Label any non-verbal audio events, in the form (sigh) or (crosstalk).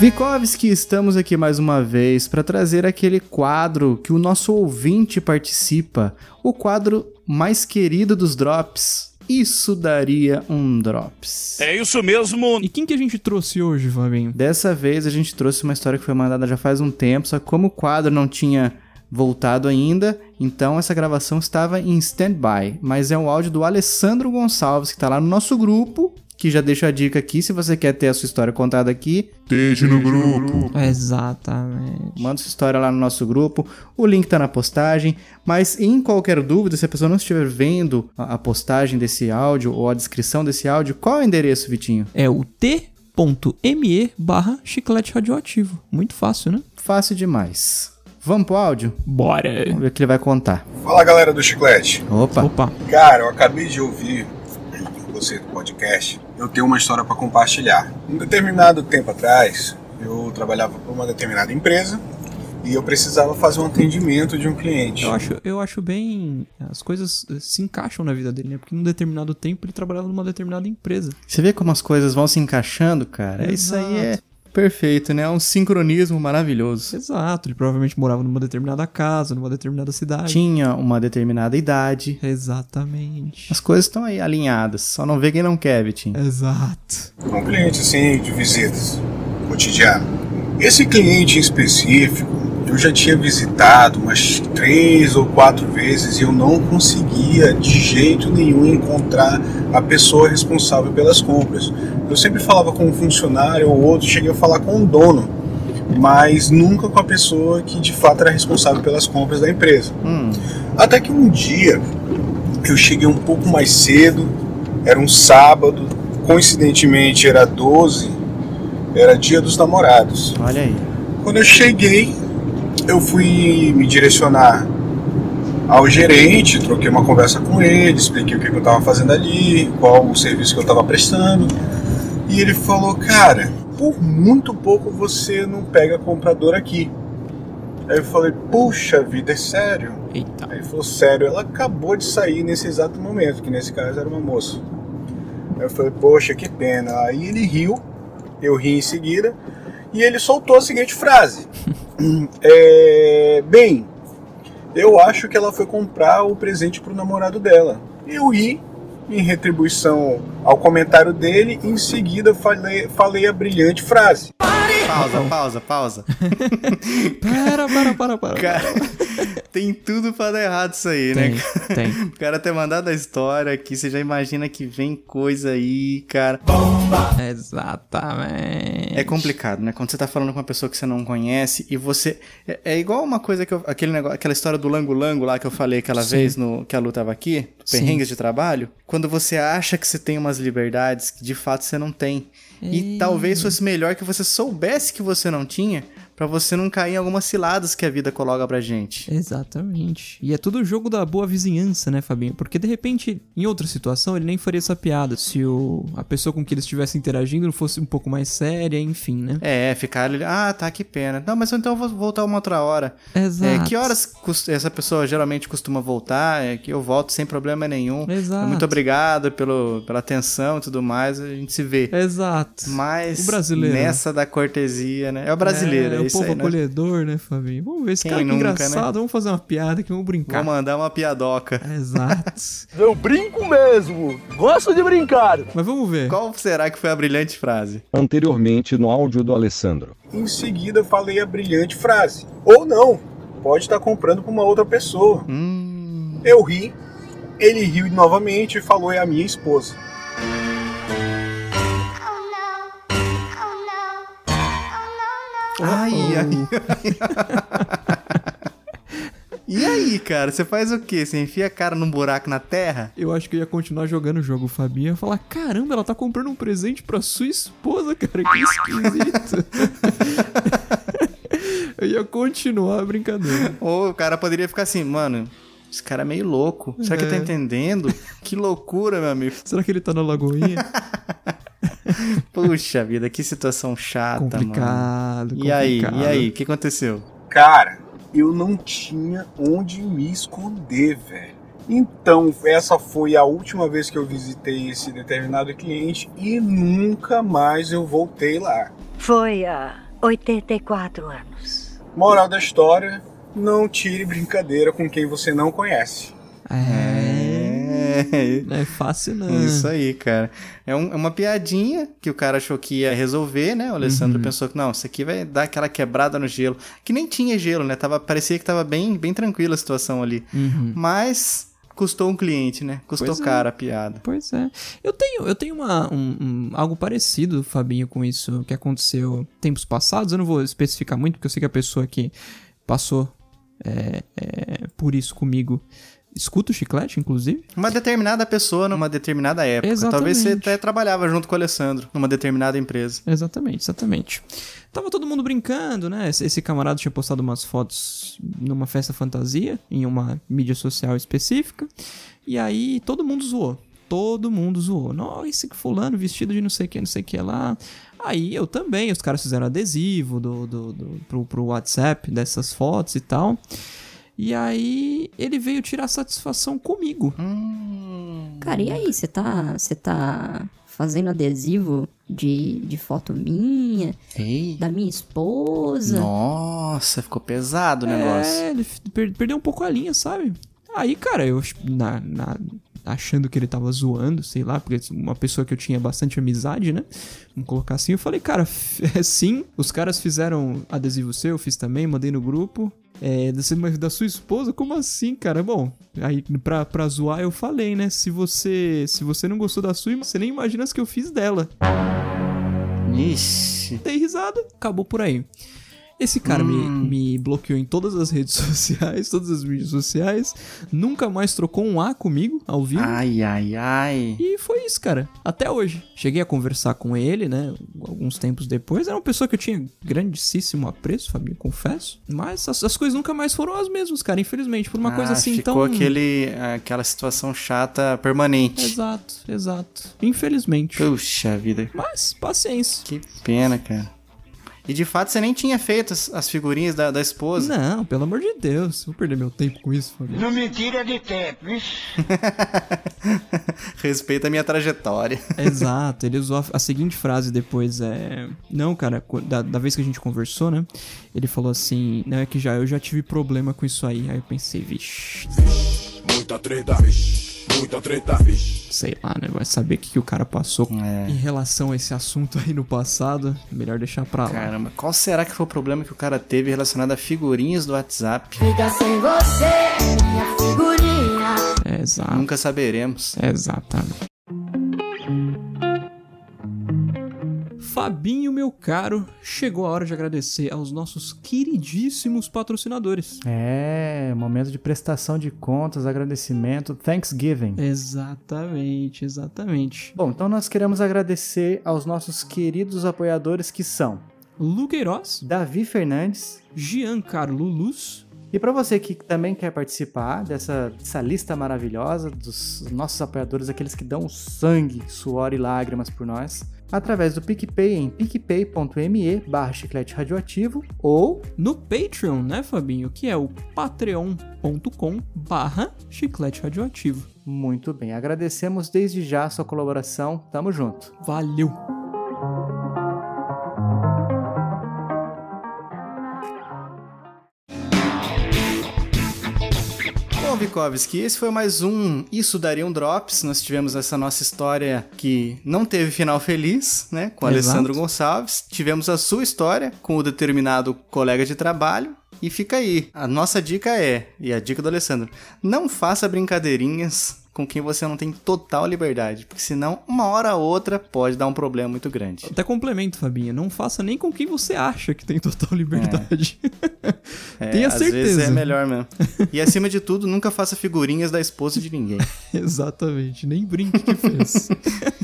Vikovski, estamos aqui mais uma vez para trazer aquele quadro que o nosso ouvinte participa, o quadro mais querido dos drops. Isso daria um drops. É isso mesmo. E quem que a gente trouxe hoje, Fabinho? Dessa vez a gente trouxe uma história que foi mandada já faz um tempo, só que como o quadro não tinha voltado ainda, então essa gravação estava em stand-by. Mas é um áudio do Alessandro Gonçalves, que está lá no nosso grupo, que já deixa a dica aqui, se você quer ter a sua história contada aqui, Deixe no grupo. Exatamente. manda sua história lá no nosso grupo, o link tá na postagem, mas em qualquer dúvida, se a pessoa não estiver vendo a a postagem desse áudio ou a descrição desse áudio, qual é o endereço, Vitinho? É o t.me barra chiclete radioativo. Muito fácil, né? Fácil demais. Vamos pro áudio? Bora! Vamos ver o que ele vai contar. Fala galera do Chiclete. Opa, Opa, Cara, eu acabei de ouvir você do podcast. Eu tenho uma história para compartilhar. Um determinado tempo atrás, eu trabalhava para uma determinada empresa e eu precisava fazer um atendimento de um cliente. eu acho, eu acho bem. As coisas eh, se encaixam na vida dele, né? Porque num determinado tempo ele trabalhava numa determinada empresa. você vê como as coisas vão se encaixando, cara? Isso aí é perfeito, né? É um sincronismo maravilhoso. Exato, ele provavelmente morava numa determinada casa, numa determinada cidade. Tinha uma determinada idade. Exatamente. As coisas estão aí alinhadas. Só não vê quem não quer, Vitinho. Exato. Um cliente assim de visitas cotidiano. Esse cliente em específico, eu já tinha visitado umas três ou quatro vezes e eu não conseguia de jeito nenhum encontrar a pessoa responsável pelas compras. Eu sempre falava com um funcionário ou outro, cheguei a falar com o dono, mas nunca com a pessoa que de fato era responsável pelas compras da empresa. Hum, Até que um dia eu cheguei um pouco mais cedo, era um sábado, coincidentemente era 12, era dia dos namorados. olha aí. Quando eu cheguei, eu fui me direcionar ao gerente, troquei uma conversa com ele, expliquei o que eu estava fazendo ali, qual o serviço que eu estava prestando. E ele falou: Cara, por muito pouco você não pega comprador aqui. Aí eu falei: Puxa vida, é sério? Eita. Aí ele falou: Sério, ela acabou de sair nesse exato momento, que nesse caso era uma moça. Aí eu falei: Poxa, que pena. Aí ele riu, eu ri em seguida, e ele soltou a seguinte frase: (laughs) (clears throat) é, Bem, eu acho que ela foi comprar o presente pro namorado dela. Eu ri em retribuição ao comentário dele, e em seguida falei, falei a brilhante frase. Pausa, pausa, pausa. (laughs) Para, para, para, para. Cara, tem tudo pra dar errado isso aí, né? Tem, tem. (laughs) O cara ter mandado a história aqui, você já imagina que vem coisa aí, cara. Exatamente. É complicado, né? Quando você tá falando com uma pessoa que você não conhece e você. É, é igual uma coisa que eu. Aquele negócio, aquela história do lango-lango lá que eu falei aquela Sim. vez no, que a Lu tava aqui, Sim. perrengues de trabalho. Quando você acha que você tem umas liberdades que de fato você não tem. E É. talvez fosse melhor que você soubesse que você não tinha, pra você não cair em algumas ciladas que a vida coloca pra gente. Exatamente. E é tudo o jogo da boa vizinhança, né, Fabinho? Porque de repente, em outra situação, ele nem faria essa piada. Se o, a pessoa com que ele estivesse interagindo não fosse um pouco mais séria, enfim, né? É, ficar ali, ah, tá, que pena. Não, mas então eu vou voltar uma outra hora. Exato. É, que horas essa pessoa geralmente costuma voltar? É que eu volto sem problema nenhum. Exato. Muito obrigado pelo, pela atenção e tudo mais, a gente se vê. Exato. Mas O brasileiro. nessa da cortesia, né? É o brasileiro, é, é, o isso povo aí, né? acolhedor, né, Fabinho? Vamos ver esse Quem cara que nunca, engraçado. Vamos fazer uma piada aqui, vamos brincar. Vou mandar uma piadoca. (laughs) Exato. (laughs) Eu brinco mesmo. Gosto de brincar. Mas vamos ver. Qual será que foi a brilhante frase? Anteriormente no áudio do Alessandro. Em seguida falei a brilhante frase. Ou não, pode estar comprando para uma outra pessoa. Hum. Eu ri, ele riu novamente e falou: é a minha esposa. E aí, cara, você faz o quê? Você enfia a cara num buraco na terra? Eu acho que eu ia continuar jogando o jogo, Fabinho. Eu ia falar, caramba, ela tá comprando um presente pra sua esposa, cara. Que esquisito. (laughs) eu ia continuar a brincadeira. Ou o cara poderia ficar assim, mano, esse cara é meio louco. Será que ele tá É. entendendo? Que loucura, meu amigo. Será que ele tá na lagoinha? (laughs) (laughs) Puxa vida, que situação chata, mano. complicado, E aí, complicado. e aí, o que aconteceu? Cara, eu não tinha onde me esconder, velho. Então, essa foi a última vez que eu visitei esse determinado cliente e nunca mais eu voltei lá. Foi há 84 anos. Moral da história: não tire brincadeira com quem você não conhece. É. É. (laughs) Não é fácil, não. Isso aí, cara. É, um- é uma piadinha que o cara achou que ia resolver, né? O Alessandro Uhum. pensou que não, isso aqui vai dar aquela quebrada no gelo. Que nem tinha gelo, né? Tava, parecia que tava bem, bem tranquila a situação ali. Uhum. Mas custou um cliente, né? Custou Pois é. caro a piada. Pois é. Eu tenho, eu tenho uma, um, um- algo parecido, Fabinho, com isso que aconteceu tempos passados. Eu não vou especificar muito, porque eu sei que a pessoa que passou é, é, por isso comigo escuta o chiclete, inclusive. Uma determinada pessoa numa determinada época. Talvez você Exatamente. até trabalhava junto com o Alessandro numa determinada empresa. Exatamente, exatamente. Tava todo mundo brincando, né? Esse, camarada tinha postado umas fotos numa festa fantasia, em uma mídia social específica. E aí todo mundo zoou. Todo mundo zoou. Não, esse fulano vestido de não sei o que, não sei o que lá. Aí eu também, os caras fizeram adesivo do, do, do- pro, pro WhatsApp dessas fotos e tal. E aí ele veio tirar satisfação comigo. Cara, e aí, você tá, você tá fazendo adesivo de, de foto minha, Ei. da minha esposa? Nossa, ficou pesado o negócio. É, ele perdeu um pouco a linha, sabe? Aí, cara, eu na, na- achando que ele tava zoando, sei lá, porque uma pessoa que eu tinha bastante amizade, né? Vamos colocar assim, eu falei, cara, (laughs) é sim, os caras fizeram adesivo seu, eu fiz também, mandei no grupo. É, da, mas da sua esposa? Como assim, cara? Bom, aí pra, pra zoar eu falei, né? Se você se você não gostou da sua, você nem imagina as que eu fiz dela. Ixi. Dei risada, acabou por aí. Esse cara me, me bloqueou em todas as redes (laughs) sociais, todas as mídias sociais, nunca mais trocou um A comigo ao vivo. Ai, ai, ai. E foi isso, cara. Até hoje. Cheguei a conversar com ele, né? Alguns tempos depois. Era uma pessoa que eu tinha grandíssimo apreço, Fabinho, confesso. Mas as, as coisas nunca mais foram as mesmas, cara. Infelizmente. Por uma coisa Ah, assim ficou tão. aquele, aquela situação chata permanente. Exato, exato. Infelizmente. Puxa vida. Mas, paciência. Que pena, cara. E de fato você nem tinha feito as, as figurinhas da, da esposa. Não, pelo amor de Deus. Vou perder meu tempo com isso, Fabinho. Não me tira de tempo. (laughs) Respeita a minha trajetória. (laughs) Exato, ele usou a, a seguinte frase depois, é... Não, cara, da, da vez que a gente conversou, né? Ele falou assim, não, é que já, eu já tive problema com isso aí. Aí eu pensei, vixe, Muita treta, vixe. Muita treta, sei lá, né? Vai saber o que, que o cara passou É. em relação a esse assunto aí no passado. Melhor deixar pra lá. Caramba, qual será que foi o problema que o cara teve relacionado a figurinhas do WhatsApp? Vida sem você, minha figurinha. É, exato. Nunca saberemos. Exatamente. Fabinho, meu caro, chegou a hora de agradecer aos nossos queridíssimos patrocinadores. É, momento de prestação de contas, agradecimento, Thanksgiving. Exatamente, exatamente. Bom, então nós queremos agradecer aos nossos queridos apoiadores que são Lu Queiroz, Davi Fernandes. Giancarlo Luz, E para você que também quer participar dessa, dessa lista maravilhosa dos nossos apoiadores, aqueles que dão sangue, suor e lágrimas por nós, através do PicPay em picpay.me barra chiclete radioativo ou no Patreon, né, Fabinho? Que é o patreon.com barra chiclete radioativo. Muito bem, agradecemos desde já a sua colaboração. Tamo junto. Valeu! Bom, Vikovski, esse foi mais um Isso Daria um Drops. Nós tivemos essa nossa história que não teve final feliz, né? Com Exato. Alessandro Gonçalves. Tivemos a sua história com o determinado colega de trabalho. E fica aí. A nossa dica é, e a dica do Alessandro, não faça brincadeirinhas com quem você não tem total liberdade. Porque senão, uma hora ou outra, pode dar um problema muito grande. Até complemento, Fabinho. Não faça nem com quem você acha que tem total liberdade. É, (laughs) Tenha às vezes certeza. é melhor mesmo. E acima de tudo, nunca faça figurinhas da esposa de ninguém. (laughs) Exatamente. Nem brinque que fez. (laughs)